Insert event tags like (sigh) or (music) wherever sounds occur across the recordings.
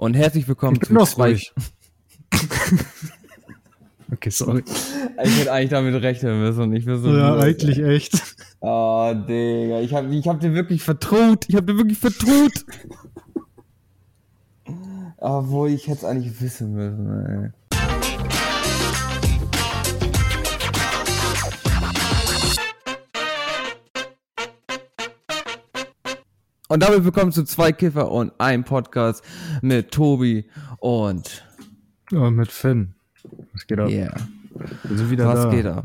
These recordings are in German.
und herzlich willkommen zu noch zwei. (laughs) okay, sorry. Ich hätte eigentlich damit rechnen müssen und ich bin so. Ja, eigentlich ey. echt. Oh, Digga, ich hab, ich hab dir wirklich vertraut. Ich hab dir wirklich vertraut. (laughs) Obwohl, ich hätte es eigentlich wissen müssen, ey. Und damit willkommen zu zwei Kiffer und ein Podcast mit Tobi und Ja, mit Finn. Was geht ab? yeah. Wir sind wieder Was da. geht ab?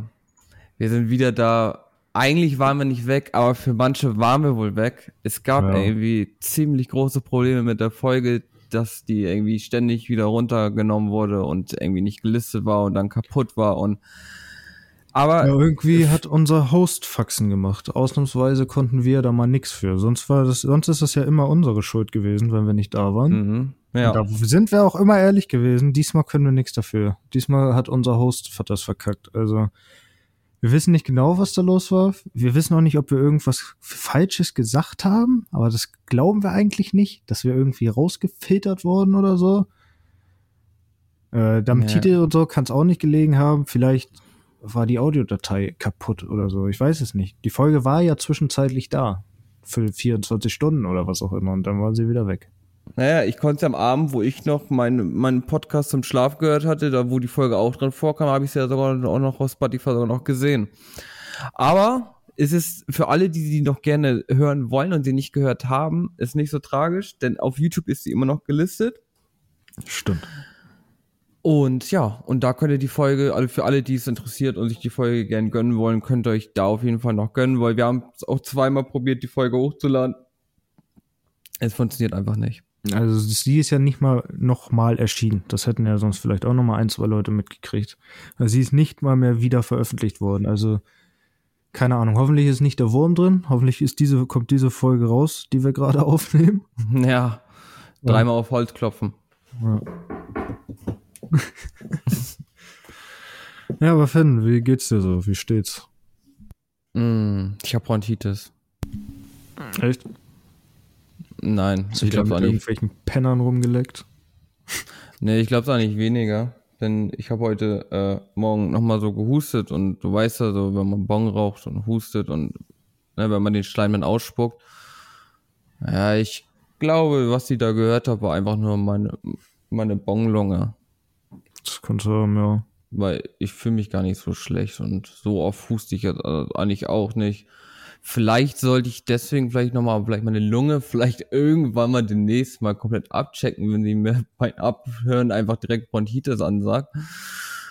Wir sind wieder da. Eigentlich waren wir nicht weg, aber für manche waren wir wohl weg. Es gab Ja. irgendwie ziemlich große Probleme mit der Folge, dass die irgendwie ständig wieder runtergenommen wurde und irgendwie nicht gelistet war und dann kaputt war und aber Ja, irgendwie hat unser Host Faxen gemacht. Ausnahmsweise konnten wir da mal nix für. Sonst war das, sonst ist das ja immer unsere Schuld gewesen, wenn wir nicht da waren. mhm, ja. Da sind wir auch immer ehrlich gewesen. Diesmal können wir nichts dafür. Diesmal hat unser Host das verkackt. Also, wir wissen nicht genau, was da los war. Wir wissen auch nicht, ob wir irgendwas Falsches gesagt haben. Aber das glauben wir eigentlich nicht, dass wir irgendwie rausgefiltert wurden oder so. Äh, am Ja. Titel und so kann es auch nicht gelegen haben. Vielleicht war die Audiodatei kaputt oder so. Ich weiß es nicht. Die Folge war ja zwischenzeitlich da. Für 24 Stunden oder was auch immer. Und dann war sie wieder weg. Naja, ich konnte am Abend, wo ich noch meinen meinen Podcast zum Schlaf gehört hatte, da wo die Folge auch drin vorkam, habe ich sie ja sogar auch noch auf Spotify sogar noch gesehen. Aber es ist für alle, die sie noch gerne hören wollen und sie nicht gehört haben, ist nicht so tragisch, denn auf YouTube ist sie immer noch gelistet. Stimmt. Und ja, und da könnt ihr die Folge, also für alle, die es interessiert und sich die Folge gern gönnen wollen, könnt ihr euch da auf jeden Fall noch gönnen, weil wir haben es auch zweimal probiert, die Folge hochzuladen. Es funktioniert einfach nicht. Also sie ist ja nicht mal noch mal erschienen. Das hätten ja sonst vielleicht auch noch mal ein, zwei Leute mitgekriegt. Also sie ist nicht mal mehr wieder veröffentlicht worden. Also keine Ahnung. Hoffentlich ist nicht der Wurm drin. Hoffentlich ist diese kommt diese Folge raus, die wir gerade (laughs) aufnehmen. Ja, dreimal auf Holz klopfen. Ja. (laughs) ja, aber Finn, wie geht's dir so? Wie steht's? Mm, ich habe Bronchitis. Echt? Nein, Hast ich glaube auch nicht. irgendwelchen Pennern rumgeleckt? (laughs) Nee, ich glaube auch nicht weniger. Denn ich habe heute äh, Morgen nochmal so gehustet und du weißt ja so, wenn man Bong raucht und hustet und ne, wenn man den Schleim dann ausspuckt. Ja, ich glaube, was ich da gehört habe, war einfach nur meine, meine Bonglunge. Das könnte ja. Weil ich fühle mich gar nicht so schlecht und so oft huste ich jetzt äh, eigentlich auch nicht. Vielleicht sollte ich deswegen vielleicht nochmal, vielleicht meine Lunge, vielleicht irgendwann mal demnächst mal komplett abchecken, wenn sie mir (laughs) beim Abhören einfach direkt Bronchitis ansagt.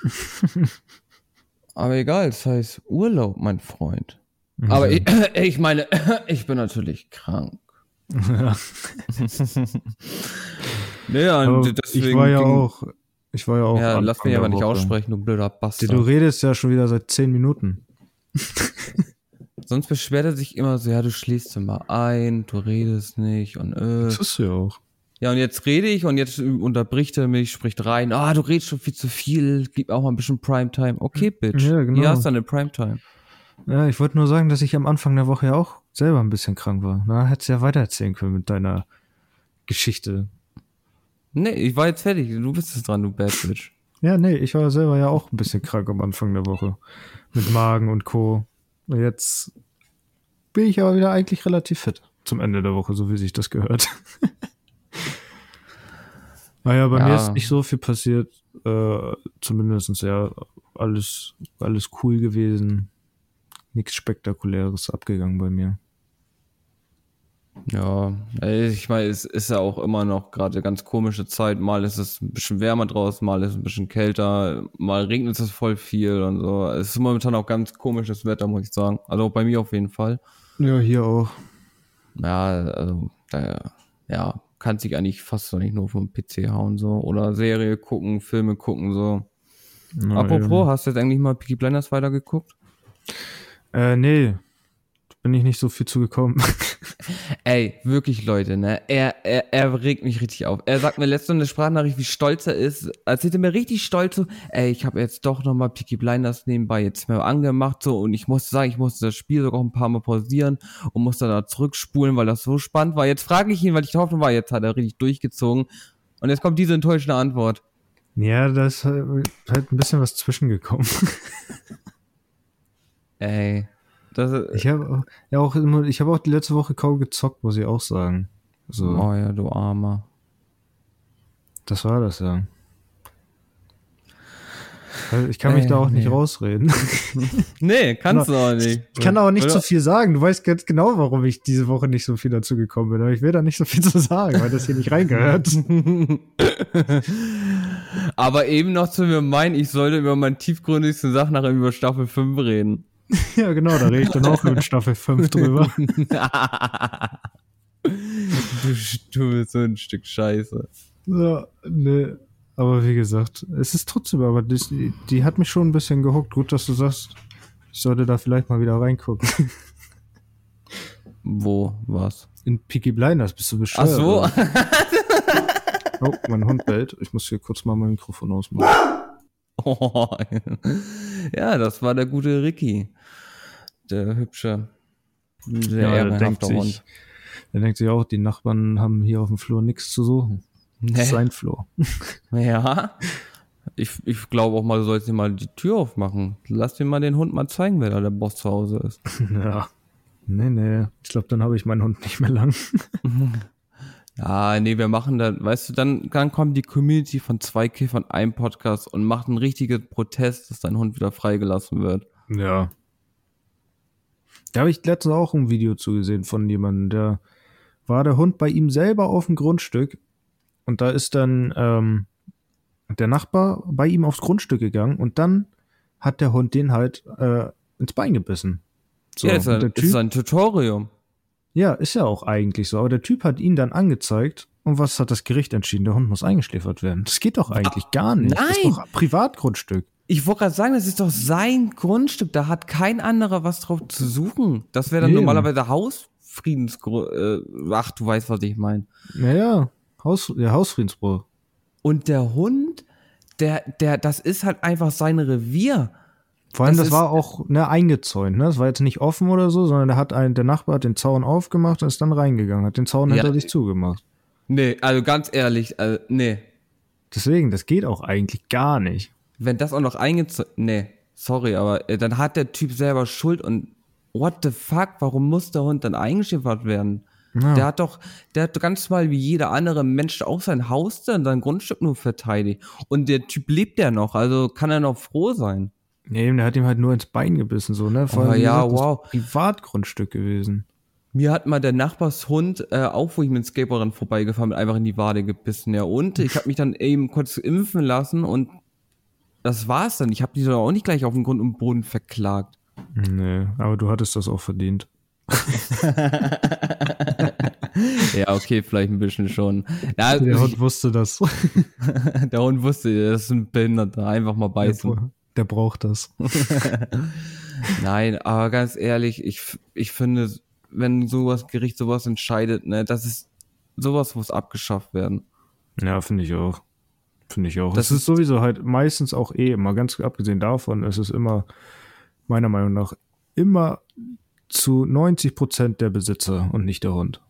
(laughs) Aber egal, das heißt Urlaub, mein Freund. Aber ich, (clears throat) ich meine, (clears throat) ich bin natürlich krank. ja. (laughs) Naja, deswegen. ich war ja auch. Ich war ja auch. Ja, lass mich aber nicht aussprechen, du blöder Bastard. Du redest ja schon wieder seit zehn Minuten. Sonst beschwert er sich immer so, ja, du schläfst immer ein, du redest nicht und äh. Das ist ja auch. Ja, und jetzt rede ich und jetzt unterbricht er mich, spricht rein, ah, du redest schon viel zu viel, gib auch mal ein bisschen Primetime. Okay, Bitch, Ja, genau. hier hast du eine Primetime. Ja, ich wollte nur sagen, dass ich am Anfang der Woche ja auch selber ein bisschen krank war. Na, hättest ja weitererzählen können mit deiner Geschichte. Nee, ich war jetzt fertig, du bist es dran, du Bad Bitch. Ja, nee, ich war selber ja auch ein bisschen krank am Anfang der Woche. Mit Magen und Co. Und Jetzt bin ich aber wieder eigentlich relativ fit zum Ende der Woche, so wie sich das gehört. (laughs) naja, bei Ja. mir ist nicht so viel passiert. Äh, zumindest ja alles, alles cool gewesen. Nichts Spektakuläres abgegangen bei mir. Ja, ich meine, es ist ja auch immer noch gerade ganz komische Zeit. Mal ist es ein bisschen wärmer draußen, mal ist es ein bisschen kälter, mal regnet es voll viel und so. Es ist momentan auch ganz komisches Wetter, muss ich sagen. Also bei mir auf jeden Fall. Ja, hier auch. Ja, also, da, ja, kann sich eigentlich fast noch nicht nur vom PC hauen, so. Oder Serie gucken, Filme gucken, so. Na, Apropos, eben. hast du jetzt eigentlich mal Peaky Blinders weitergeguckt? Äh, nee. Bin ich nicht so viel zugekommen. (laughs) Ey, wirklich, Leute, ne? Er, er, er regt mich richtig auf. Er sagt mir letzte eine Sprachnachricht, wie stolz er ist. Erzählt er mir richtig stolz so, ey, ich habe jetzt doch nochmal Peaky Blinders nebenbei jetzt mal angemacht, so, und ich musste sagen, ich musste das Spiel sogar ein paar Mal pausieren und musste da zurückspulen, weil das so spannend war. Jetzt frage ich ihn, weil ich der Hoffnung war, jetzt hat er richtig durchgezogen. Und jetzt kommt diese enttäuschende Antwort. Ja, da ist halt, halt ein bisschen was zwischengekommen. Ey. Das, ich habe ja auch immer, ich habe auch die letzte Woche kaum gezockt, muss ich auch sagen. So. Oh ja, du Armer. Das war das ja. Ich kann mich äh, da auch nee. nicht rausreden. (laughs) nee, kannst du auch nicht. Ich kann auch nicht so viel sagen. Du weißt ganz genau, warum ich diese Woche nicht so viel dazu gekommen bin. Aber ich will da nicht so viel zu sagen, weil das hier nicht reingehört. (laughs) Aber eben noch zu mir meinen, ich sollte über meine tiefgründigsten Sachen nachher über Staffel 5 reden. (laughs) ja, genau, da rede ich dann auch in Staffel 5 (laughs) drüber. du, du bist so ein Stück Scheiße. Ja, ne. Aber wie gesagt, es ist trotzdem, aber die, die hat mich schon ein bisschen gehuckt. Gut, dass du sagst, ich sollte da vielleicht mal wieder reingucken. Wo, was? In Peaky Blinders, bist du bescheuert? Ach so. oh, mein Hund bellt. Ich muss hier kurz mal mein Mikrofon ausmachen. (laughs) Oh, ja, das war der gute Ricky. Der hübsche, der ja, ehrenhafte Hund. Der denkt sich auch, die Nachbarn haben hier auf dem Flur nichts zu suchen. Nee. Sein Flur. (laughs) Ja. Ich, ich glaube auch mal, du sollst dir mal die Tür aufmachen. Lass dir mal den Hund mal zeigen, wer da der Boss zu Hause ist. (laughs) Ja. Nee, nee. Ich glaube, dann habe ich meinen Hund nicht mehr lang. (laughs) Ja, nee, wir machen da, weißt du, dann, dann kommt die Community von zwei Kiffern, einem Podcast und macht einen richtigen Protest, dass dein Hund wieder freigelassen wird. Ja. Da habe ich letztens auch ein Video zugesehen von jemandem, der war der Hund bei ihm selber auf dem Grundstück und da ist dann ähm, der Nachbar bei ihm aufs Grundstück gegangen und dann hat der Hund den halt äh, ins Bein gebissen. So, ja, ist ein, typ, ist ein Tutorium. Ja, ist ja auch eigentlich so. Aber der Typ hat ihn dann angezeigt und was hat das Gericht entschieden? Der Hund muss eingeschläfert werden. Das geht doch eigentlich gar nicht. Nein. Das ist doch Privatgrundstück. Ich wollte gerade sagen, das ist doch sein Grundstück. Da hat kein anderer was drauf zu suchen. Das wäre dann Eben. normalerweise Hausfriedensgrund. Äh, ach, du weißt, was ich meine. Naja, Haus, der Hausfriedensbruch. Und der Hund, der, der, das ist halt einfach sein Revier. Vor allem, das, das war auch ne, eingezäunt, ne? Das war jetzt nicht offen oder so, sondern der hat ein, der Nachbar hat den Zaun aufgemacht und ist dann reingegangen, hat den Zaun ja, hinter sich zugemacht. Nee, also ganz ehrlich, also, nee. Deswegen, das geht auch eigentlich gar nicht. Wenn das auch noch eingezäunt, nee, sorry, aber äh, dann hat der Typ selber Schuld und what the fuck, warum muss der Hund dann eingeschiffert werden? Ja. Der hat doch, der hat ganz mal wie jeder andere Mensch auch sein Haus und sein Grundstück nur verteidigt. Und der Typ lebt ja noch, also kann er noch froh sein. Nee, der hat ihm halt nur ins Bein gebissen, so, ne? Vor allem, ja, wow. Privatgrundstück gewesen. Mir hat mal der Nachbarshund, äh, auch wo ich mit dem Skateboardern vorbeigefahren bin, einfach in die Wade gebissen, ja. Und ich habe mich dann eben kurz impfen lassen und das war's dann. Ich habe die doch auch nicht gleich auf den Grund und Boden verklagt. Nee, aber du hattest das auch verdient. (laughs) ja, okay, vielleicht ein bisschen schon. Ja, der Hund wusste das. (laughs) der Hund wusste, das ist ein Behinderter. Einfach mal beißen. Der, braucht das. (laughs) Nein, aber ganz ehrlich, ich, ich finde, wenn sowas Gericht sowas entscheidet, ne, das ist sowas muss abgeschafft werden. Ja, finde ich auch. Finde ich auch. Das, das ist sowieso halt meistens auch eh immer, ganz abgesehen davon, es ist immer, meiner Meinung nach, immer zu 90 Prozent der Besitzer und nicht der Hund.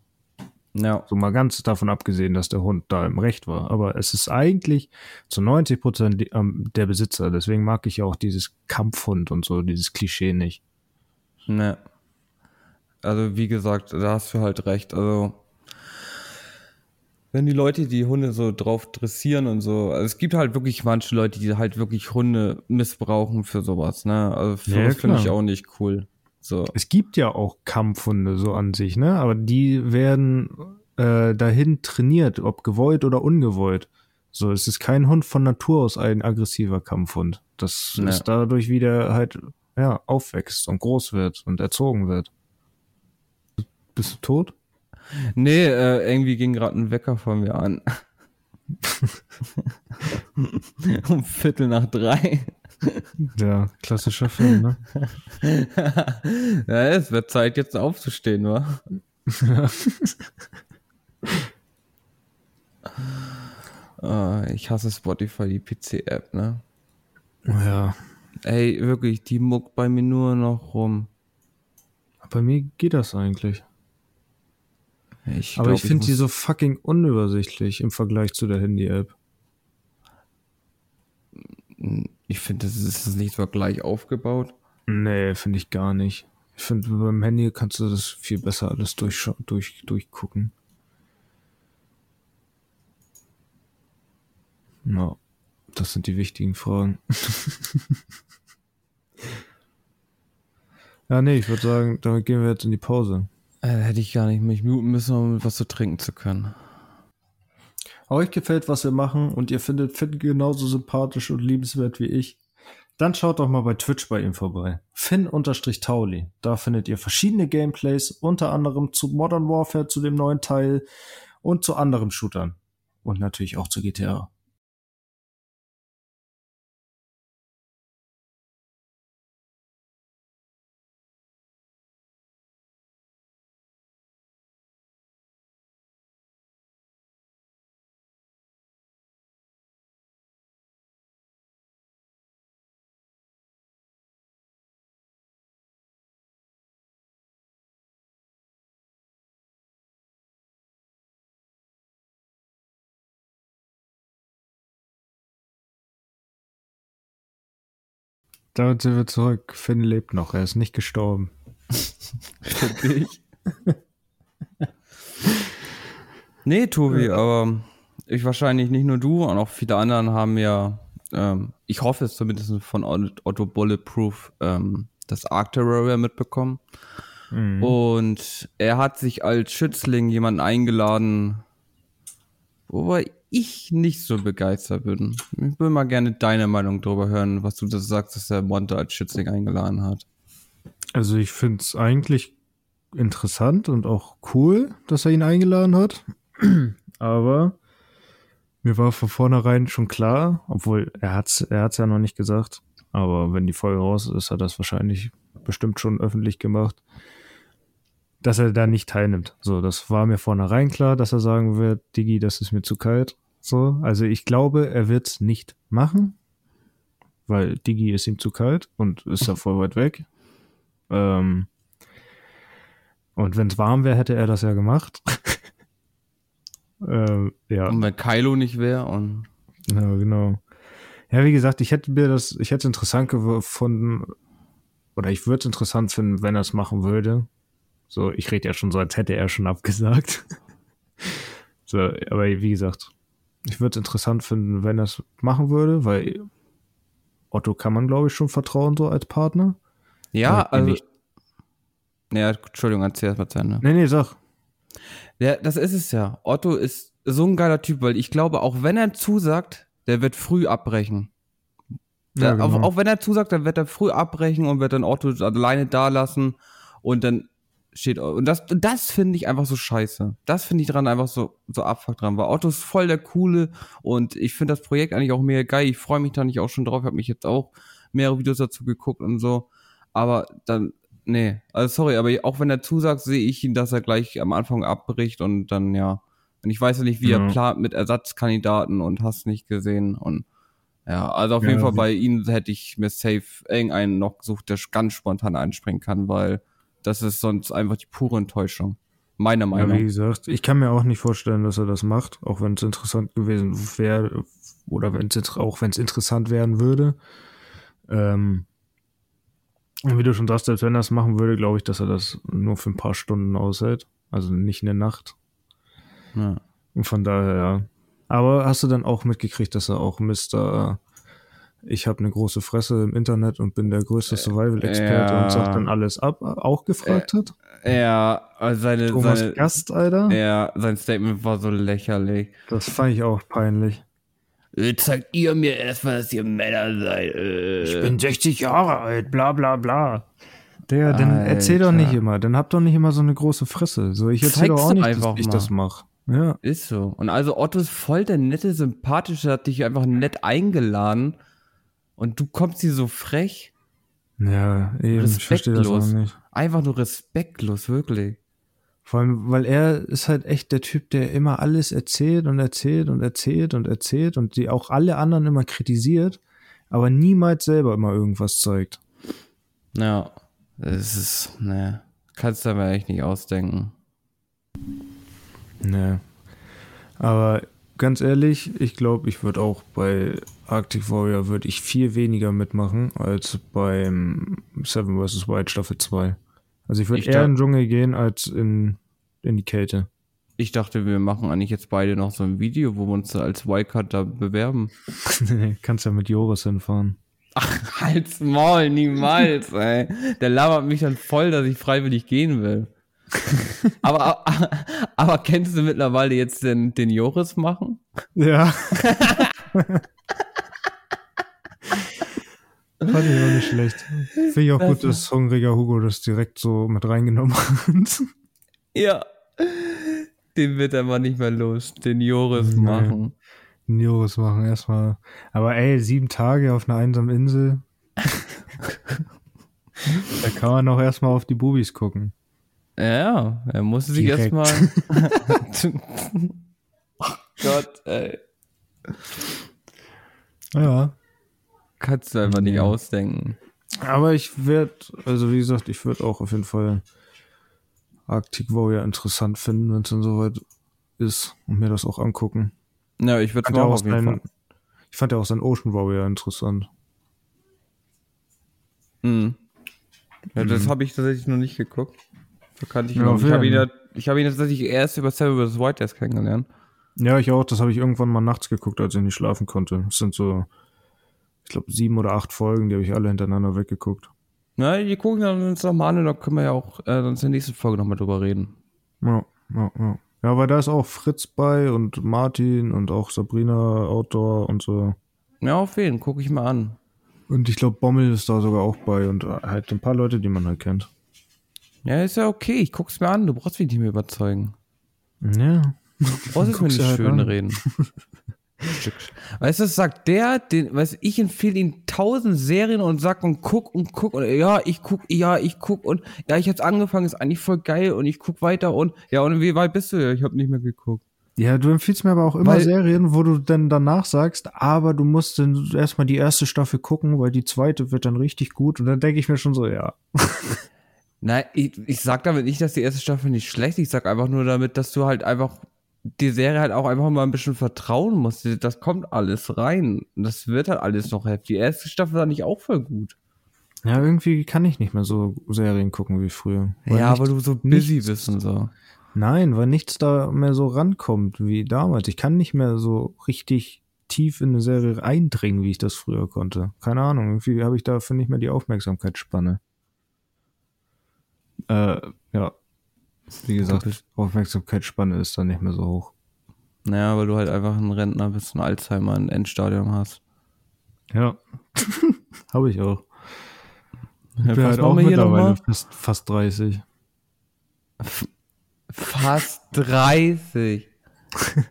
Ja. So mal ganz davon abgesehen, dass der Hund da im Recht war. Aber es ist eigentlich zu 90 Prozent ähm, der Besitzer. Deswegen mag ich auch dieses Kampfhund und so, dieses Klischee nicht. Ne. Also, wie gesagt, da hast du halt recht. Also, wenn die Leute die Hunde so drauf dressieren und so, also es gibt halt wirklich manche Leute, die halt wirklich Hunde missbrauchen für sowas, ne? Also, für ja, finde ich auch nicht cool. So. Es gibt ja auch Kampfhunde so an sich, ne? Aber die werden äh, dahin trainiert, ob gewollt oder ungewollt. So, es ist kein Hund von Natur aus ein aggressiver Kampfhund. Das ja. ist dadurch, wie der halt ja, aufwächst und groß wird und erzogen wird. Bist du tot? Nee, äh, irgendwie ging gerade ein Wecker von mir an. (laughs) (laughs) um Viertel nach drei. Ja, klassischer Film, ne? (laughs) ja, es wird Zeit, jetzt aufzustehen, wa? oh, (laughs) ich hasse Spotify, die PC-App, ne? Ja. Ey, wirklich, die muckt bei mir nur noch rum. Bei mir geht das eigentlich. Ich Aber glaub, ich finde muss- die so fucking unübersichtlich im Vergleich zu der Handy-App. Ich finde, das ist das ist nicht so gleich aufgebaut. Nee, finde ich gar nicht. Ich finde, beim Handy kannst du das viel besser alles durchscha- durch, durchgucken. Ja, das sind die wichtigen Fragen. (laughs) ja, nee, ich würde sagen, damit gehen wir jetzt in die Pause. Äh, hätte ich gar nicht mich muten müssen, um was zu trinken zu können. Euch gefällt, was wir machen und ihr findet Finn genauso sympathisch und liebenswert wie ich, dann schaut doch mal bei Twitch bei ihm vorbei. Finn-Tauli. Da findet ihr verschiedene Gameplays, unter anderem zu Modern Warfare, zu dem neuen Teil und zu anderen Shootern. Und natürlich auch zu GTA. Damit sind wir zurück. Finn lebt noch, er ist nicht gestorben. (laughs) Für dich. nee, Tobi, aber ich wahrscheinlich nicht nur du und auch viele anderen haben ja, ähm, ich hoffe es zumindest von Otto Bulletproof, ähm, das Arc Terrarium mitbekommen. Mhm. Und er hat sich als Schützling jemanden eingeladen, wobei ich nicht so begeistert bin. Ich will mal gerne deine Meinung darüber hören, was du das sagst, dass er Monte als Schützling eingeladen hat. Also ich finde es eigentlich interessant und auch cool, dass er ihn eingeladen hat. (clears throat) Aber mir war von vornherein schon klar, obwohl er hat's, er ja noch nicht gesagt. Aber wenn die Folge raus ist, hat er das wahrscheinlich bestimmt schon öffentlich gemacht, dass er da nicht teilnimmt. So, das war mir vornherein klar, dass er sagen wird, Digi, das ist mir zu kalt. So, also ich glaube, er wird's nicht machen, weil Digi ist ihm zu kalt und ist da voll weit weg. Ähm, und wenn es warm wäre, hätte er das ja gemacht. (laughs) ähm, ja, Und wenn Kylo nicht wäre und ja, genau. Ja, wie gesagt, ich hätte mir das, ich hätte es interessant gefunden, oder ich würde es interessant finden, wenn er es machen würde. So, ich rede ja schon so, als hätte er schon abgesagt. (laughs) so, aber wie gesagt, ich würde es interessant finden, wenn er es machen würde, weil Otto kann man, glaube ich, schon vertrauen, so als Partner. Ja, Oder also. Ja, Entschuldigung, erzähl erst mal zu Ende. Nee, nee, sag. Ja, das ist es ja. Otto ist so ein geiler Typ, weil ich glaube, auch wenn er zusagt, der wird früh abbrechen. Ja, Der, auch, genau. auch wenn er zusagt, dann wird er früh abbrechen und wird dann Otto alleine da lassen und dann steht und das das finde ich einfach so scheiße. Das finde ich dran einfach so so abfuck dran, weil Otto ist voll der coole und ich finde das Projekt eigentlich auch mega geil. Ich freue mich da nicht auch schon drauf. Ich habe mich jetzt auch mehrere Videos dazu geguckt und so, aber dann nee, also sorry, aber auch wenn er zusagt, sehe ich ihn, dass er gleich am Anfang abbricht und dann ja und ich weiß ja nicht, wie Ja. er plant mit Ersatzkandidaten und hast nicht gesehen und ja, also auf Ja, jeden Fall bei ihm hätte ich mir safe irgendeinen noch gesucht, der ganz spontan einspringen kann, weil das ist sonst einfach die pure Enttäuschung. Meine Ja, Meinung. wie gesagt, ich kann mir auch nicht vorstellen, dass er das macht, auch wenn es interessant gewesen wäre oder wenn es auch wenn es interessant werden würde. Ähm, wie du schon sagst, selbst wenn er es machen würde, glaube ich, dass er das nur für ein paar Stunden aushält, also nicht eine Nacht. ja. Und von daher, ja. Aber hast du dann auch mitgekriegt, dass er auch Mr. Ich habe eine große Fresse im Internet und bin der größte Survival-Experte ja. und sagt dann alles ab, auch gefragt hat? Ja, also seine, Thomas seine Gast, Alter? ja, sein Statement war so lächerlich. Das fand ich auch peinlich. Äh, Zeigt ihr mir erstmal, dass ihr Männer seid. Äh. Ich bin 60 Jahre alt, bla bla bla. Der, dann Alter. erzähl doch nicht immer, dann hab doch nicht immer so eine große Fresse. So, ich erzähl doch auch nicht, einfach dass ich mal. das mache. Ja. Ist so. Und also Otto ist voll der nette, sympathische, hat dich einfach nett eingeladen. Und du kommst hier so frech. Ja, eben, ich verstehe das auch Respektlos. nicht. Einfach nur respektlos, wirklich. Vor allem, weil er ist halt echt der Typ, der immer alles erzählt und erzählt und erzählt und erzählt und die auch alle anderen immer kritisiert, aber niemals selber immer irgendwas zeigt. Ja. Es ist, ne, kannst du aber echt nicht ausdenken. Nee. Aber ganz ehrlich, ich glaube, ich würde auch bei Arctic Warrior würde ich viel weniger mitmachen als beim Seven vs. Wild Staffel 2. Also ich würde eher in den Dschungel gehen als in, in die Kälte. Ich dachte, wir machen eigentlich jetzt beide noch so ein Video, wo wir uns als Wildcard da bewerben. nee, (laughs) kannst ja mit Joris hinfahren. Ach, halt's Maul, niemals, (laughs) ey. Der labert mich dann voll, dass ich freiwillig gehen will. (laughs) aber, aber kennst du mittlerweile jetzt den, den Joris machen? Ja. Fand ich auch nicht schlecht. Finde ich auch gut, dass hungriger Hugo das direkt so mit reingenommen hat. Ja. Den wird er mal nicht mehr los, den Joris Nee. machen. Joris machen erstmal. Aber ey, sieben Tage auf einer einsamen Insel. (laughs) da kann man auch erstmal auf die Bubis gucken. Ja, er musste sich erstmal. (laughs) (laughs) oh Gott, ey. Ja. Kannst du einfach nicht ausdenken. Aber ich werde, also wie gesagt, ich würde auch auf jeden Fall Arctic Warrior interessant finden, wenn es dann soweit ist und mir das auch angucken. Ja, ich würde es auch auf jeden Fall. ich fand ja auch sein Ocean Warrior interessant. Mhm. Ja, das Mhm. habe ich tatsächlich noch nicht geguckt. Da kannte ich Ja, noch. Ich habe ihn, ja, hab ihn tatsächlich erst über Seven vs. White erst kennengelernt. Ja, ich auch. Das habe ich irgendwann mal nachts geguckt, als ich nicht schlafen konnte. Es sind so, ich glaube, sieben oder acht Folgen, die habe ich alle hintereinander weggeguckt. Na, die gucken dann uns nochmal an und da können wir ja auch äh, sonst in der nächsten Folge nochmal drüber reden. Ja, ja, ja. Ja, weil da ist auch Fritz bei und Martin und auch Sabrina Outdoor und so. Ja, auf jeden, gucke ich mal an. Und ich glaube, Bommel ist da sogar auch bei und halt ein paar Leute, die man halt kennt. Ja, ist ja okay, ich guck's mir an, du brauchst mich nicht mehr überzeugen. Ja. Du brauchst jetzt mir (laughs) nicht halt schön an. reden. (laughs) Weißt du, das sagt der, den, weißt du, ich empfehle ihm tausend Serien und sag und guck und guck und ja, ich guck, ja, ich guck und ja, ich hab's angefangen, ist eigentlich voll geil und ich guck weiter und ja, und wie weit bist du? Ja, ich hab nicht mehr geguckt. Ja, du empfiehlst mir aber auch immer Weil- Serien, wo du dann danach sagst, aber du musst dann erstmal die erste Staffel gucken, weil die zweite wird dann richtig gut. Und dann denke ich mir schon so, ja. (laughs) Nein, ich, ich sag damit nicht, dass die erste Staffel nicht schlecht ist. Ich sag einfach nur damit, dass du halt einfach die Serie halt auch einfach mal ein bisschen vertrauen musst. Das kommt alles rein. Das wird halt alles noch heftig. Die erste Staffel war nicht auch voll gut. Ja, irgendwie kann ich nicht mehr so Serien gucken wie früher. Weil ja, aber du so busy bist und so. Nein, weil nichts da mehr so rankommt wie damals. Ich kann nicht mehr so richtig tief in eine Serie eindringen, wie ich das früher konnte. Keine Ahnung, irgendwie habe ich dafür nicht mehr die Aufmerksamkeitsspanne. Äh, ja. Wie gesagt, Aufmerksamkeitsspanne ist dann nicht mehr so hoch. Naja, weil du halt einfach ein Rentner bist, ein Alzheimer, ein Endstadium hast. Ja. (laughs) habe ich auch. Ich Ja, bin halt auch mittlerweile fast, fast 30. Fast 30. (laughs)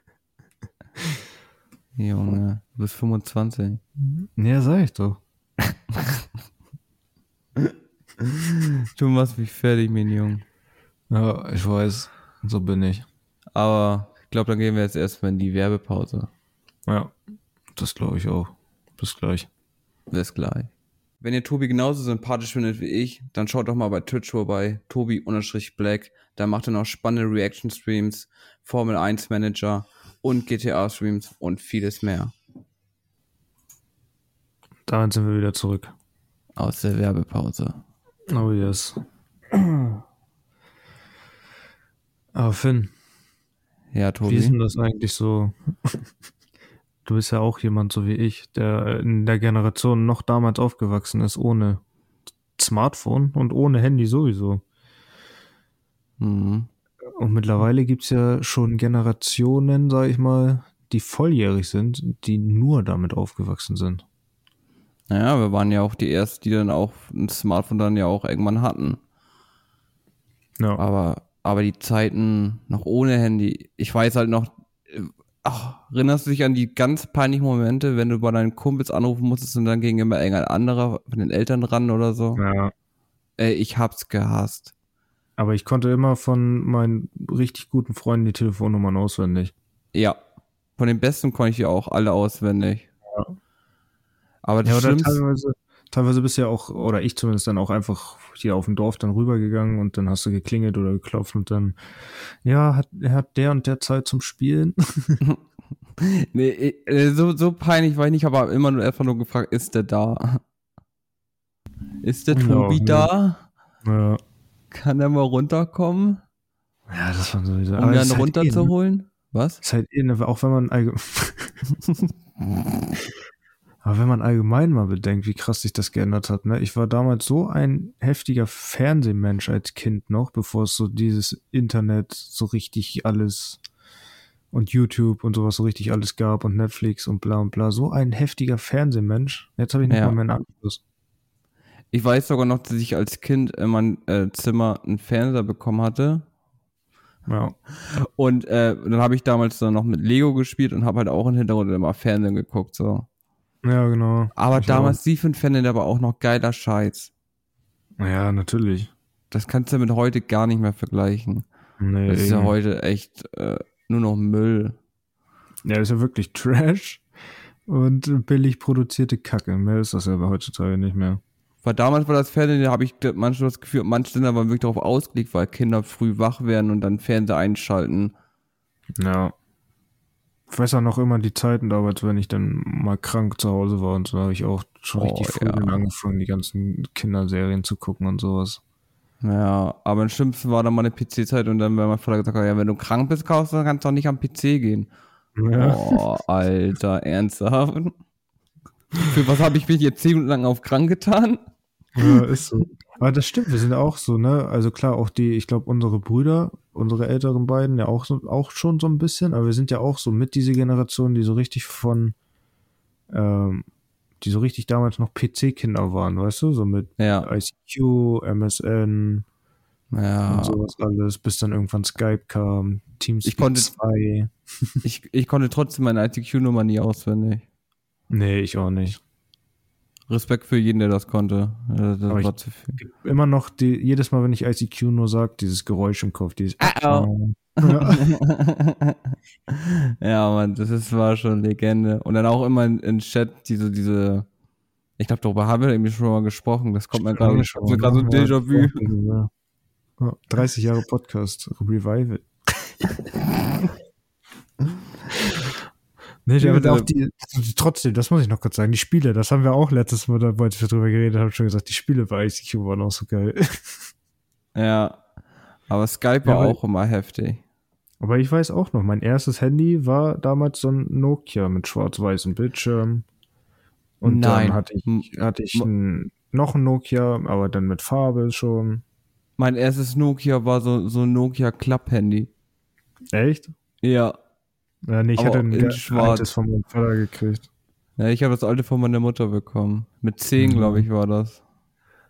Junge, du bist 25. Ja, sag ich doch. (laughs) Du machst mich fertig, mein Junge. Ja, ich weiß. So bin ich. Aber ich glaube, dann gehen wir jetzt erstmal in die Werbepause. Ja, das glaube ich auch. Bis gleich. Bis gleich. Wenn ihr Tobi genauso sympathisch findet wie ich, dann schaut doch mal bei Twitch vorbei, Tobi-Black. Da macht er noch spannende Reaction-Streams, Formel 1 Manager und GTA-Streams und vieles mehr. Damit sind wir wieder zurück. Aus der Werbepause. Oh yes. Aber Finn, Ja, wie ist denn Tobi. das eigentlich so? Du bist ja auch jemand so wie ich, der in der Generation noch damals aufgewachsen ist, ohne Smartphone und ohne Handy sowieso. Mhm. Und mittlerweile gibt's ja schon Generationen, sag ich mal, die volljährig sind, die nur damit aufgewachsen sind. Naja, wir waren ja auch die Ersten, die dann auch ein Smartphone dann ja auch irgendwann hatten. Ja. Aber, aber die Zeiten noch ohne Handy, ich weiß halt noch, äh, ach, erinnerst du dich an die ganz peinlichen Momente, wenn du bei deinen Kumpels anrufen musstest und dann ging immer irgendein anderer von den Eltern ran oder so? ja. Ey, ich hab's gehasst. Aber ich konnte immer von meinen richtig guten Freunden die Telefonnummern auswendig. Ja. Von den besten konnte ich ja auch alle auswendig. Ja. Aber das Ja, oder teilweise Teilweise bist du ja auch, oder ich zumindest dann auch einfach hier auf dem Dorf dann rübergegangen und dann hast du geklingelt oder geklopft und dann, ja, hat, hat der und der Zeit zum Spielen. (laughs) nee, äh, so, so peinlich war ich nicht, aber immer nur einfach nur gefragt, ist der da? Ist der Tobi Ja, da? Ja, Kann er mal runterkommen, ja das war sowieso. um aber ihn ist dann halt eh, ne? runterzuholen? Was? Ist halt eh, ne, auch wenn man (laughs) aber wenn man allgemein mal bedenkt, wie krass sich das geändert hat, ne? Ich war damals so ein heftiger Fernsehmensch als Kind noch, bevor es so dieses Internet so richtig alles und YouTube und sowas so richtig alles gab und Netflix und bla und bla. So ein heftiger Fernsehmensch. Jetzt habe ich nicht Ja. mal meinen Anschluss. Ich weiß sogar noch, dass ich als Kind in mein äh, Zimmer einen Fernseher bekommen hatte. Ja. Und äh, dann habe ich damals dann noch mit Lego gespielt und habe halt auch im Hintergrund immer Fernsehen geguckt. so. Ja, genau. Aber Ich damals lief im Fernsehen aber auch noch geiler Scheiß. Auch. Ja, natürlich. Das kannst du mit heute gar nicht mehr vergleichen. Nee, Das ist ja heute echt äh, nur noch Müll. Ja, das ist ja wirklich (laughs) Trash und billig produzierte Kacke. Mehr ist das ja aber heutzutage nicht mehr. Weil damals war das Fernsehen, da habe ich manchmal das Gefühl, manche sind aber wirklich darauf ausgelegt, weil Kinder früh wach werden und dann Fernseher einschalten. Ja. Auch noch immer die Zeiten damals, wenn ich dann mal krank zu Hause war und so, habe ich auch schon Oh, richtig früh ja. angefangen, die ganzen Kinderserien zu gucken und sowas. Ja, aber am schlimmsten war dann mal eine PC-Zeit und dann, wenn mein Vater gesagt hat, ja, wenn du krank bist, kaufst, dann kannst du auch nicht am PC gehen. Ja. Oh, Alter, ernsthaft? Für was habe ich mich jetzt zehn Minuten lang auf krank getan? ja, ist so. Aber das stimmt, wir sind auch so, ne? Also klar, auch die, ich glaube, unsere Brüder, unsere älteren beiden, ja auch, so, auch schon so ein bisschen, aber wir sind ja auch so mit diese Generation, die so richtig von, ähm, die so richtig damals noch PC-Kinder waren, weißt du? So mit Ja, ICQ, MSN ja. und sowas alles, bis dann irgendwann Skype kam, Teamspeak Ich konnte- 2. (laughs) Ich, ich konnte trotzdem meine ITQ-Nummer nie auswendig. Nee, ich auch nicht. Respekt für jeden, der das konnte. Äh, Das Aber ich- war zu viel. Immer noch, die, jedes Mal, wenn ich ICQ nur sag, dieses Geräusch im Kopf, dieses Ah, Ja. (laughs) ja, Mann, das ist, war schon Legende. Und dann auch immer in, in Chat diese, diese, ich glaube, darüber haben wir irgendwie schon mal gesprochen. Das kommt mir gerade so Déjà-vu. Ja, 30 Jahre Podcast, Revival. (laughs) nee, Ja, aber auch die, trotzdem, das muss ich noch kurz sagen, die Spiele, das haben wir auch letztes Mal, da, als wir drüber geredet haben, schon gesagt, die Spiele bei ICQ waren auch so geil. (laughs) Ja. Aber Skype war Ja, auch immer heftig. Aber ich weiß auch noch, mein erstes Handy war damals so ein Nokia mit schwarz-weißem Bildschirm. Und Nein. dann hatte ich, hatte ich ein, noch ein Nokia, aber dann mit Farbe schon. Mein erstes Nokia war so, so ein Nokia Club-Handy. Echt? Ja. Ja, nee, ich Aber hatte ein in ge- schwarz. altes von meinem Vater gekriegt. Ja, ich habe das alte von meiner Mutter bekommen. Mit 10, Mhm. glaube ich, war das.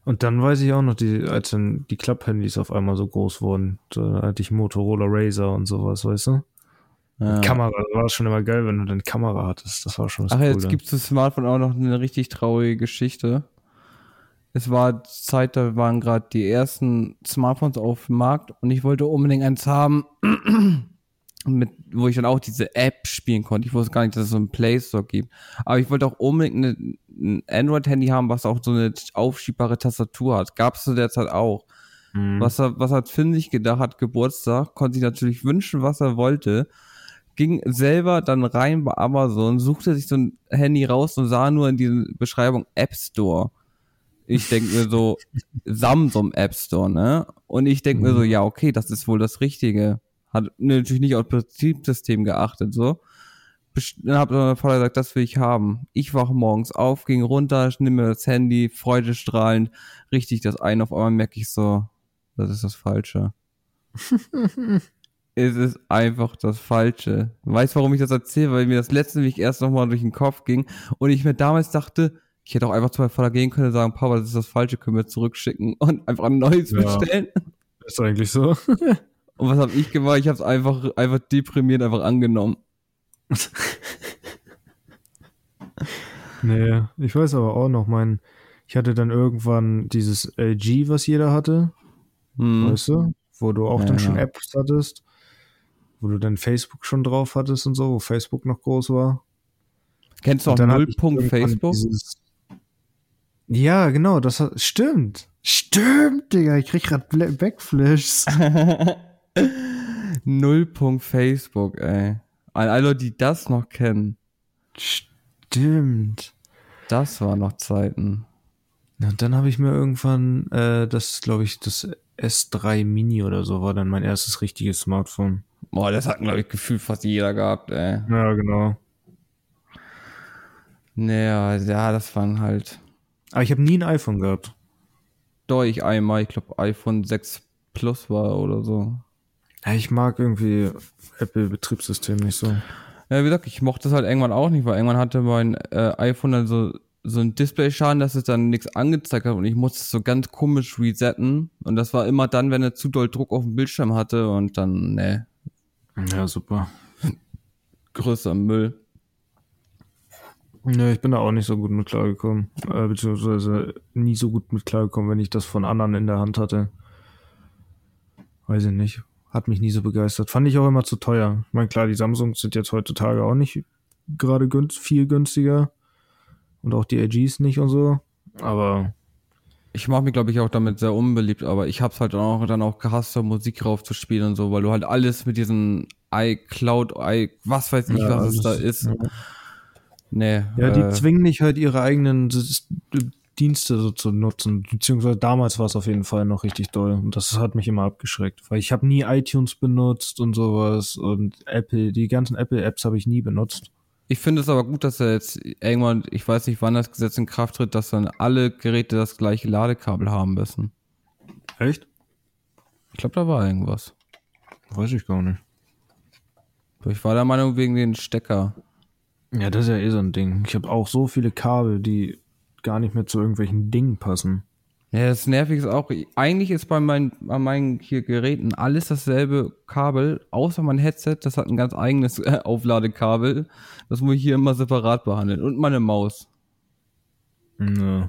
Und dann weiß ich auch noch, die, als dann die Klapphandys auf einmal so groß wurden, da hatte ich Motorola Razer und sowas, weißt du? Ja. Kamera, da war das schon immer geil, wenn du dann Kamera hattest. Das war schon das Ach, jetzt Coole. gibt's das Smartphone auch noch eine richtig traurige Geschichte. Es war Zeit, da waren gerade die ersten Smartphones auf dem Markt und ich wollte unbedingt eins haben, mit, wo ich dann auch diese App spielen konnte. Ich wusste gar nicht, dass es so einen Play Store gibt. Aber ich wollte auch unbedingt eine, ein Android-Handy haben, was auch so eine aufschiebbare Tastatur hat. Gab es zu der Zeit auch. Mhm. Was, er, was hat Finn sich gedacht, hat Geburtstag, konnte sich natürlich wünschen, was er wollte, ging selber dann rein bei Amazon, suchte sich so ein Handy raus und sah nur in dieser Beschreibung App Store. Ich denke mir so, (laughs) Samsung App Store, ne? Und ich denke mir so, Mhm. ja, okay, das ist wohl das Richtige. Hat natürlich nicht auf das Betriebssystem geachtet, so. Dann hat mein Vater gesagt, das will ich haben. Ich wache morgens auf, ging runter, nehme mir das Handy, freudestrahlend, richtig das ein. Auf einmal merke ich so, das ist das Falsche. (laughs) es ist einfach das Falsche. Weißt du, warum ich das erzähle? Weil mir das letzte Weg erst nochmal durch den Kopf ging und ich mir damals dachte, ich hätte auch einfach zu meinem Vater gehen können und sagen, Papa, das ist das Falsche, können wir zurückschicken und einfach ein neues Ja. bestellen. Ist eigentlich so. (laughs) Und was habe ich gemacht? Ich habe es einfach, einfach deprimiert einfach angenommen. (laughs) nee, ich weiß aber auch noch, mein, ich hatte dann irgendwann dieses LG, was jeder hatte, Hm. weißt du? Wo du auch Ja, dann schon ja. Apps hattest, wo du dann Facebook schon drauf hattest und so, wo Facebook noch groß war. Kennst du auch Nullpunkt Facebook? Dieses, Ja, genau, das hat, stimmt. Stimmt, Digga, ich krieg grad Bla- (laughs) Backflashes. Null Punkt Facebook, ey. An alle Leute, die das noch kennen. Stimmt. Das waren noch Zeiten. Und dann habe ich mir irgendwann, äh, das glaube ich, das S3 Mini oder so war dann mein erstes richtiges Smartphone. Boah, das hat, glaube ich, gefühlt fast jeder gehabt, ey. Ja, genau. Naja, ja, das waren halt. Aber ich habe nie ein iPhone gehabt. Doch, ich einmal, ich glaube, iPhone 6 Plus war oder so. Ja, ich mag irgendwie Apple-Betriebssystem nicht so. Ja, wie gesagt, ich mochte das halt irgendwann auch nicht, weil irgendwann hatte mein äh, iPhone dann so, so ein Displayschaden, dass es dann nichts angezeigt hat und ich musste es so ganz komisch resetten. Und das war immer dann, wenn er zu doll Druck auf dem Bildschirm hatte und dann, ne, Ja, super. (laughs) größer Müll. Ne, ich bin da auch nicht so gut mit klargekommen. Äh, beziehungsweise nie so gut mit klargekommen, wenn ich das von anderen in der Hand hatte. Weiß ich nicht. Hat mich nie so begeistert. Fand ich auch immer zu teuer. Ich meine, klar, die Samsungs sind jetzt heutzutage auch nicht gerade günst, viel günstiger. Und auch die LGs nicht und so. Aber Ich mache mich, glaube ich, auch damit sehr unbeliebt, aber ich hab's halt auch, dann auch gehasst, da Musik raufzuspielen und so, weil du halt alles mit diesen iCloud, i, was weiß ich, Ja, was es da ist. ja. Nee. Ja, die äh, zwingen dich halt ihre eigenen Dienste so zu nutzen. Beziehungsweise damals war es auf jeden Fall noch richtig doll. Und das hat mich immer abgeschreckt. Weil ich habe nie iTunes benutzt und sowas. Und Apple, die ganzen Apple-Apps habe ich nie benutzt. Ich finde es aber gut, dass er jetzt irgendwann, ich weiß nicht, wann das Gesetz in Kraft tritt, dass dann alle Geräte das gleiche Ladekabel haben müssen. Echt? Ich glaube, da war irgendwas. Weiß ich gar nicht. Ich war der Meinung wegen den Stecker. Ja, das ist ja eh so ein Ding. Ich habe auch so viele Kabel, die gar nicht mehr zu irgendwelchen Dingen passen. Ja, das nervig ist auch, eigentlich ist bei meinen, bei meinen hier Geräten alles dasselbe Kabel, außer mein Headset, das hat ein ganz eigenes äh, Aufladekabel. Das muss ich hier immer separat behandeln. Und meine Maus. Ja.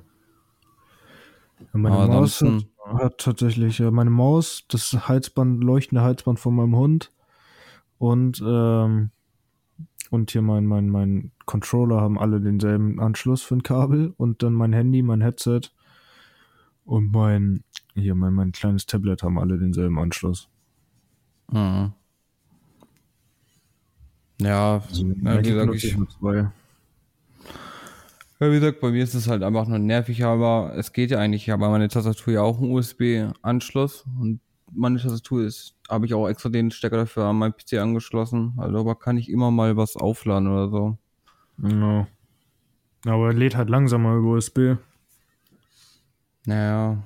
Meine Aber Maus hat, hat tatsächlich, ja, meine Maus, das Halsband, leuchtende Halsband von meinem Hund und, ähm, und hier mein, mein, mein Controller haben alle denselben Anschluss für ein Kabel und dann mein Handy, mein Headset und mein, hier mein, mein kleines Tablet haben alle denselben Anschluss. Mhm. Ja, Also, ja, gesagt, ich, wie gesagt, bei mir ist es halt einfach nur nervig, aber es geht ja eigentlich. Ich habe meine Tastatur ja auch einen USB-Anschluss und meine Tastatur ist, habe ich auch extra den Stecker dafür an meinen PC angeschlossen. Also, aber kann ich immer mal was aufladen oder so. Ja. Aber er lädt halt langsamer über USB. Naja.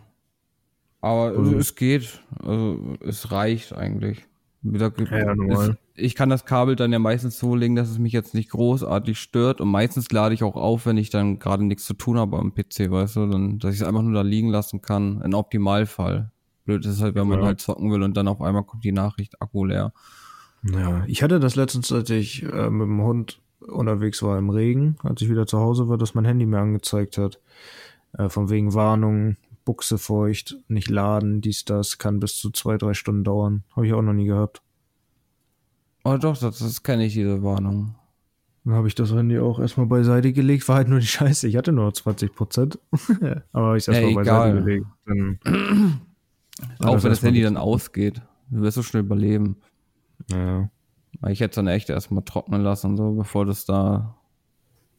Aber Also- es geht. Also es reicht eigentlich. Gesagt, Ja, es, ich kann das Kabel dann ja meistens so legen, dass es mich jetzt nicht großartig stört. Und meistens lade ich auch auf, wenn ich dann gerade nichts zu tun habe am PC, weißt du, dann, dass ich es einfach nur da liegen lassen kann. Im Optimalfall. Blöd ist halt, wenn man Ja. halt zocken will und dann auf einmal kommt die Nachricht Akku leer. Ja, ich hatte das letztens, als ich äh, mit dem Hund unterwegs war im Regen, als ich wieder zu Hause war, dass mein Handy mir angezeigt hat. Äh, von wegen Warnung, Buchse feucht, nicht laden, dies, das, kann bis zu zwei, drei Stunden dauern. Habe ich auch noch nie gehabt. Oh doch, das, das kenne ich, diese Warnung. Dann habe ich das Handy auch erstmal beiseite gelegt, war halt nur die Scheiße. Ich hatte nur noch 20 Prozent. (laughs) Aber habe ich es Ja, erstmal beiseite egal. gelegt. Dann, (clears throat) Auch das wenn das Handy dann ausgeht. Du wirst so schnell überleben. ja. Weil Ich hätte es dann echt erstmal trocknen lassen, so, bevor das da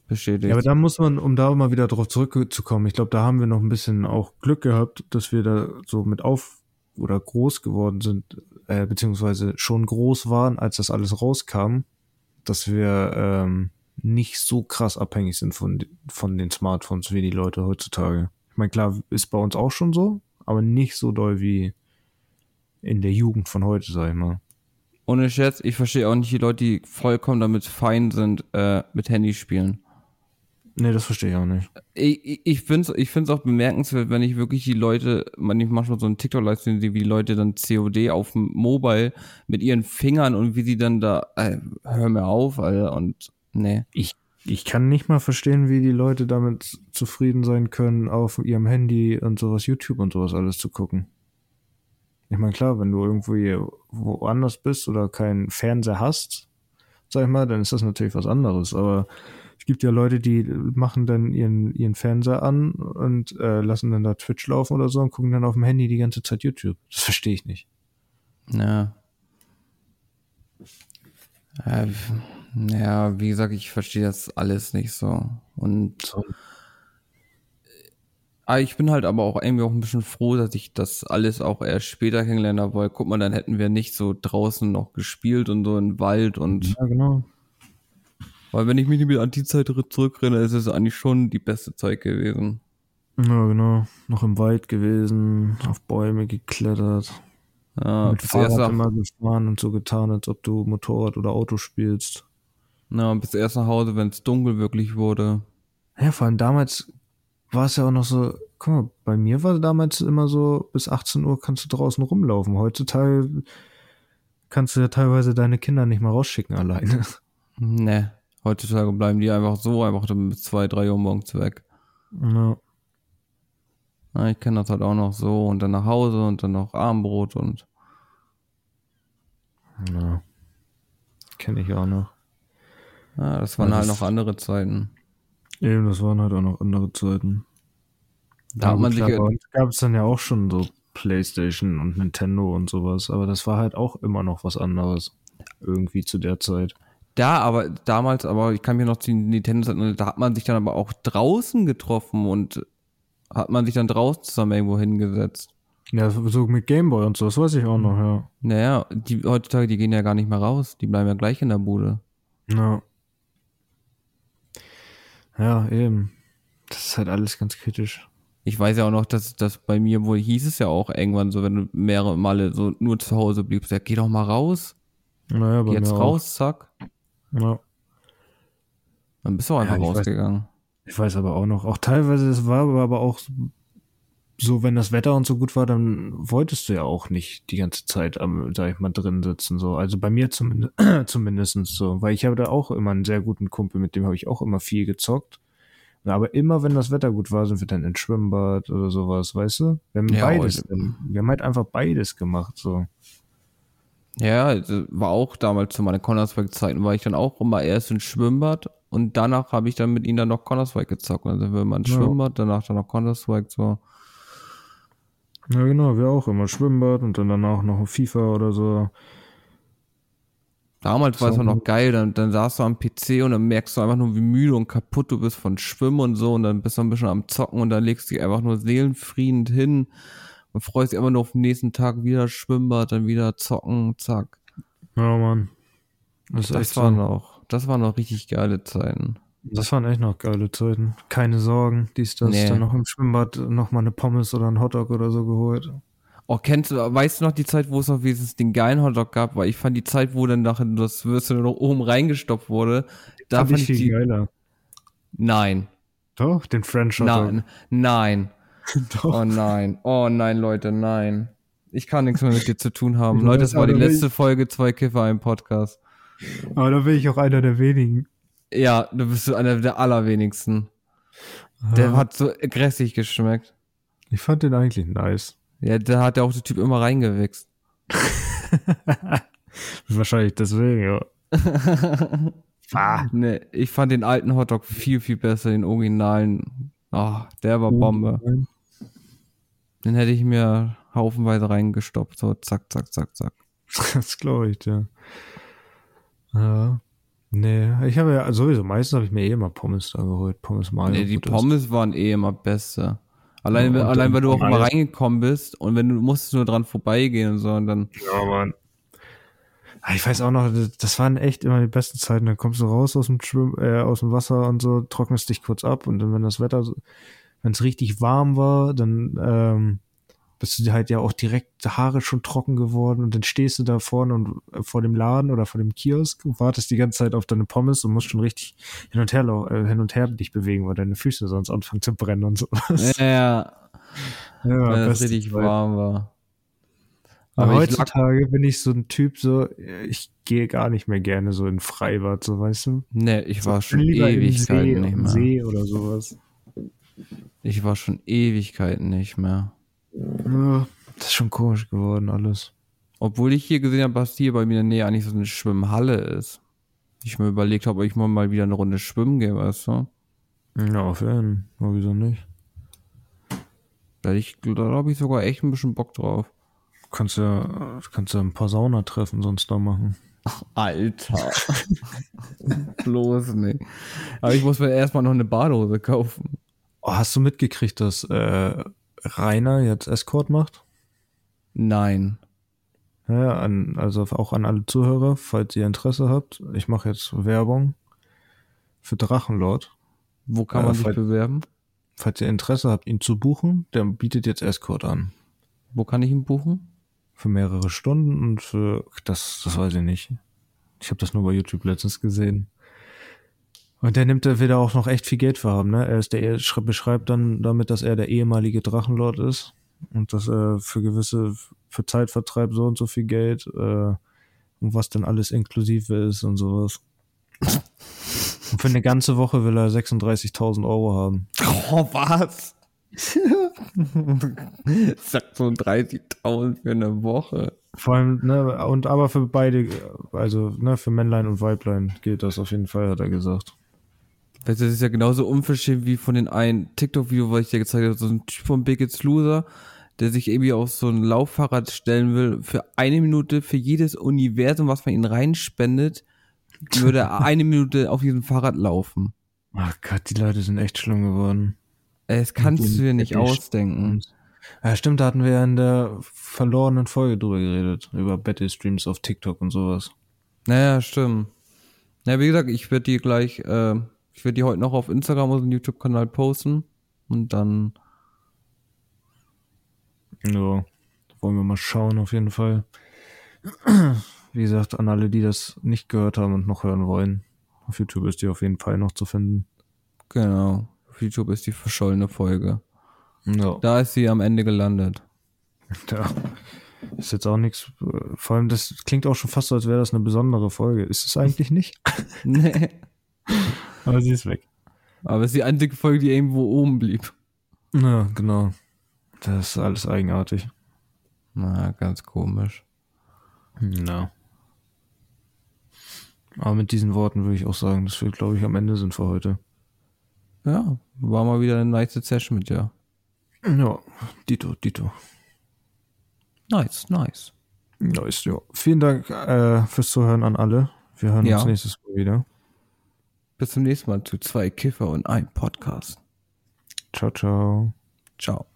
bestätigt. Ja, aber da muss man, um da mal wieder drauf zurückzukommen, ich glaube, da haben wir noch ein bisschen auch Glück gehabt, dass wir da so mit auf oder groß geworden sind, äh, beziehungsweise schon groß waren, als das alles rauskam, dass wir ähm, nicht so krass abhängig sind von, von den Smartphones wie die Leute heutzutage. Ich meine, klar, ist bei uns auch schon so, aber nicht so doll wie in der Jugend von heute, sag ich mal. Ohne Scherz, ich verstehe auch nicht die Leute, die vollkommen damit fein sind, äh, mit Handy spielen. Nee, das verstehe ich auch nicht. Ich, ich, ich finde es ich find's auch bemerkenswert, wenn ich wirklich die Leute, man, ich mache schon so einen TikTok-Livestream, sehe, wie die Leute dann COD auf dem Mobile mit ihren Fingern und wie sie dann da, äh, hör mir auf, Alter, und nee. Ich, ich kann nicht mal verstehen, wie die Leute damit zufrieden sein können, auf ihrem Handy und sowas, YouTube und sowas alles zu gucken. Ich meine, klar, wenn du irgendwie woanders bist oder keinen Fernseher hast, sag ich mal, dann ist das natürlich was anderes. Aber Es gibt ja Leute, die machen dann ihren, ihren Fernseher an und äh, lassen dann da Twitch laufen oder so und gucken dann auf dem Handy die ganze Zeit YouTube. Das verstehe ich nicht. Ja. Ja, w- ja, wie gesagt, ich verstehe das alles nicht so. Und. Ah, ich bin halt aber auch irgendwie auch ein bisschen froh, dass ich das alles auch erst später kennengelernt habe, weil guck mal, dann hätten wir nicht so draußen noch gespielt und so im Wald und Ja, genau. weil wenn ich mich mit an die Zeit zurückrenne, ist es eigentlich schon die beste Zeit gewesen. Ja, genau. Noch im Wald gewesen, auf Bäume geklettert, Ja, mit Fahrrad immer gefahren und so getan, als ob du Motorrad oder Auto spielst. Na, bis erst nach Hause, wenn es dunkel wirklich wurde. Ja, vor allem damals war es ja auch noch so, guck mal, bei mir war damals immer so, bis 18 Uhr kannst du draußen rumlaufen. Heutzutage kannst du ja teilweise deine Kinder nicht mal rausschicken alleine. (laughs) Ne, heutzutage bleiben die einfach so einfach dann bis zwei, drei Uhr morgens weg. Ja. Ja, ich kenne das halt auch noch so und dann nach Hause und dann noch Abendbrot und ja. Kenne ich auch noch. Ja, das waren Ja, halt das- noch andere Zeiten. Eben, das waren halt auch noch andere Zeiten. Da hat man sich, gab es dann ja auch schon so Playstation und Nintendo und sowas, aber das war halt auch immer noch was anderes. Irgendwie zu der Zeit. Da, aber damals, aber ich kann mir noch die Nintendo da hat man sich dann aber auch draußen getroffen und hat man sich dann draußen zusammen irgendwo hingesetzt. Ja, so mit Gameboy und so, das weiß ich auch noch, ja. Naja, die heutzutage, die gehen ja gar nicht mehr raus, die bleiben ja gleich in der Bude. Ja. Ja, eben. Das ist halt alles ganz kritisch. Ich weiß ja auch noch, dass das bei mir wohl hieß es ja auch irgendwann so, wenn du mehrere Male so nur zu Hause bliebst, ja, geh doch mal raus, Naja, bei jetzt raus, zack. Auch. Ja. Dann bist du einfach Ja, ich weiß- rausgegangen. Ich weiß aber auch noch, auch teilweise, es war aber auch so, wenn das Wetter und so gut war, dann wolltest du ja auch nicht die ganze Zeit am, sag ich mal, drin sitzen, so. Also bei mir zumindest, (clears throat) zumindestens so, weil ich habe da auch immer einen sehr guten Kumpel, mit dem habe ich auch immer viel gezockt. Aber immer, wenn das Wetter gut war, sind wir dann ins Schwimmbad oder sowas, weißt du? Wir haben Ja, beides, heute- wir haben halt einfach beides gemacht, so. Ja, das war auch damals zu meinen Counter-Strike-Zeiten, war ich dann auch immer erst ins Schwimmbad und danach habe ich dann mit ihnen dann noch Counter-Strike gezockt. Also wenn man ins Ja. Schwimmbad, danach dann noch Counter-Strike, so. Ja, genau, wir auch immer Schwimmbad und dann danach noch FIFA oder so. Damals war es So. auch noch geil, dann, dann saßt du am PC und dann merkst du einfach nur, wie müde und kaputt du bist von Schwimmen und so und dann bist du ein bisschen am Zocken und dann legst du dich einfach nur seelenfriedend hin und freust dich einfach nur auf den nächsten Tag wieder Schwimmbad, dann wieder zocken, zack. Ja, Mann. Das, Das so. waren noch, das waren noch richtig geile Zeiten. Das waren echt noch geile Zeiten. Keine Sorgen, dies, das. Nee. Dann noch im Schwimmbad noch mal eine Pommes oder ein Hotdog oder so geholt. Oh, kennst du, weißt du noch die Zeit, wo es noch wenigstens den geilen Hotdog gab? Weil ich fand die Zeit, wo dann nachher das Würstchen noch oben reingestopft wurde, da Fand fand ich viel die, geiler. nein, Doch, den French Hotdog. nein, nein, (laughs) Doch. oh nein, oh nein, Leute, nein. Ich kann nichts mehr mit dir zu tun haben. Leute, das war die letzte Folge zwei Kiffer im Podcast. Aber da bin ich auch einer der wenigen. Ja, du bist einer der allerwenigsten. Der Ja, hat so grässig geschmeckt. ich fand den eigentlich nice. Ja, da hat ja auch der Typ immer reingewichst. (laughs) Wahrscheinlich deswegen, ja. (laughs) ah. Nee, ich fand den alten Hotdog viel, viel besser, den originalen. Ah, der war Bombe. Den hätte ich mir haufenweise reingestoppt. So, zack, zack, zack, zack. (laughs) Das glaube ich, ja. Ja. Nee, ich habe ja sowieso, meistens habe ich mir eh immer Pommes da geholt. Pommes Mayo. Nee, die gut ist. Pommes waren eh immer beste. Allein, Ja, allein weil du auch immer Pommes. reingekommen bist und wenn du musstest nur dran vorbeigehen und so und dann. Ja, Mann. Ah, Ich weiß auch noch, das- waren echt immer die besten Zeiten. Dann kommst du raus aus dem Schwimm äh, aus dem Wasser und so, trocknest dich kurz ab und dann, wenn das Wetter, wenn es richtig warm war, dann ähm, bist du halt ja auch direkt Haare schon trocken geworden und dann stehst du da vorne und äh, vor dem Laden oder vor dem Kiosk und wartest die ganze Zeit auf deine Pommes und musst schon richtig hin und her äh, hin und her dich bewegen, weil deine Füße sonst anfangen zu brennen und so. Ja, ja, (laughs) ja, wenn es richtig warm war. Aber Aber ich heutzutage bin ich so ein Typ, so, ich gehe gar nicht mehr gerne so in Freibad, so weißt du? nee, ich war bin schon Ewigkeiten See, nicht mehr. See oder sowas. Ich war schon Ewigkeiten nicht mehr. Ja, das ist schon komisch geworden alles. Obwohl ich hier gesehen habe, dass hier bei mir in der Nähe eigentlich so eine Schwimmhalle ist. Ich mir überlegt habe, ob ich mal, mal wieder eine Runde schwimmen gehe, weißt du? Ja, auf jeden Fall. Wieso nicht? Da, ich, da habe ich sogar echt ein bisschen Bock drauf. Kannst ja, kannst ja ein paar Saunatreffen sonst da machen. Alter. (laughs) Bloß nicht. Aber ich muss mir erstmal noch eine Badehose kaufen. Oh, hast du mitgekriegt, dass äh, Rainer jetzt Escort macht? Nein. Ja, an, also auch an alle Zuhörer, falls ihr Interesse habt. Ich mache jetzt Werbung für Drachenlord. Wo kann Äh, man sich falls- bewerben? Falls ihr Interesse habt, ihn zu buchen, der bietet jetzt Escort an. Wo kann ich ihn buchen? Für mehrere Stunden und für, das, das weiß ich nicht. Ich habe das nur bei YouTube letztens gesehen. Und der nimmt, da auch noch echt viel Geld für haben, ne? Er ist der, er schre- beschreibt dann damit, dass er der ehemalige Drachenlord ist und dass er für gewisse, für Zeitvertreib so und so viel Geld, äh, und was dann alles inklusive ist und sowas. Und für eine ganze Woche will er 36.000 Euro haben. Oh, was? Sagt so 30.000 für eine Woche. Vor allem, ne, und aber für beide, also, ne, für Männlein und Weiblein gilt das auf jeden Fall, hat er gesagt. Du, das ist ja genauso unverschämt wie von den einen TikTok-Video, was ich dir gezeigt habe, so ein Typ von Biggest Loser, der sich irgendwie auf so ein Lauffahrrad stellen will, für eine Minute für jedes Universum, was man ihn reinspendet, (laughs) würde er eine Minute auf diesem Fahrrad laufen. Ach Gott, die Leute sind echt schlimm geworden. Es kannst du dir nicht ausdenken. Ja, stimmt, da hatten wir ja in der verlorenen Folge drüber geredet, über Battle-Streams auf TikTok und sowas. Naja, stimmt. Ja, wie gesagt, ich werde die gleich, äh, ich werde die heute noch auf Instagram und YouTube-Kanal posten und dann, Ja, wollen wir mal schauen auf jeden Fall. Wie gesagt, an alle, die das nicht gehört haben und noch hören wollen, auf YouTube ist die auf jeden Fall noch zu finden. genau, auf YouTube ist die verschollene Folge. Ja. Da ist sie am Ende gelandet. (laughs) Ja. Ist jetzt auch nichts. Vor allem, das klingt auch schon fast so, als wäre das eine besondere Folge. Ist es eigentlich nicht? (laughs) nee. (laughs) Aber sie ist weg. Aber es ist die einzige Folge, die irgendwo oben blieb. Ja, genau. Das ist alles eigenartig. Na, ganz komisch. Ja. Aber mit diesen Worten würde ich auch sagen, dass wir, glaube ich, am Ende sind für heute. Ja, war mal wieder eine nice Session mit dir. Ja, Dito, Dito. Nice, nice. Nice, ja. Vielen Dank äh, fürs Zuhören an alle. Wir hören Ja. uns nächstes Mal wieder. Bis zum nächsten Mal zu zwei Kiffer und ein Podcast. Ciao, ciao. Ciao.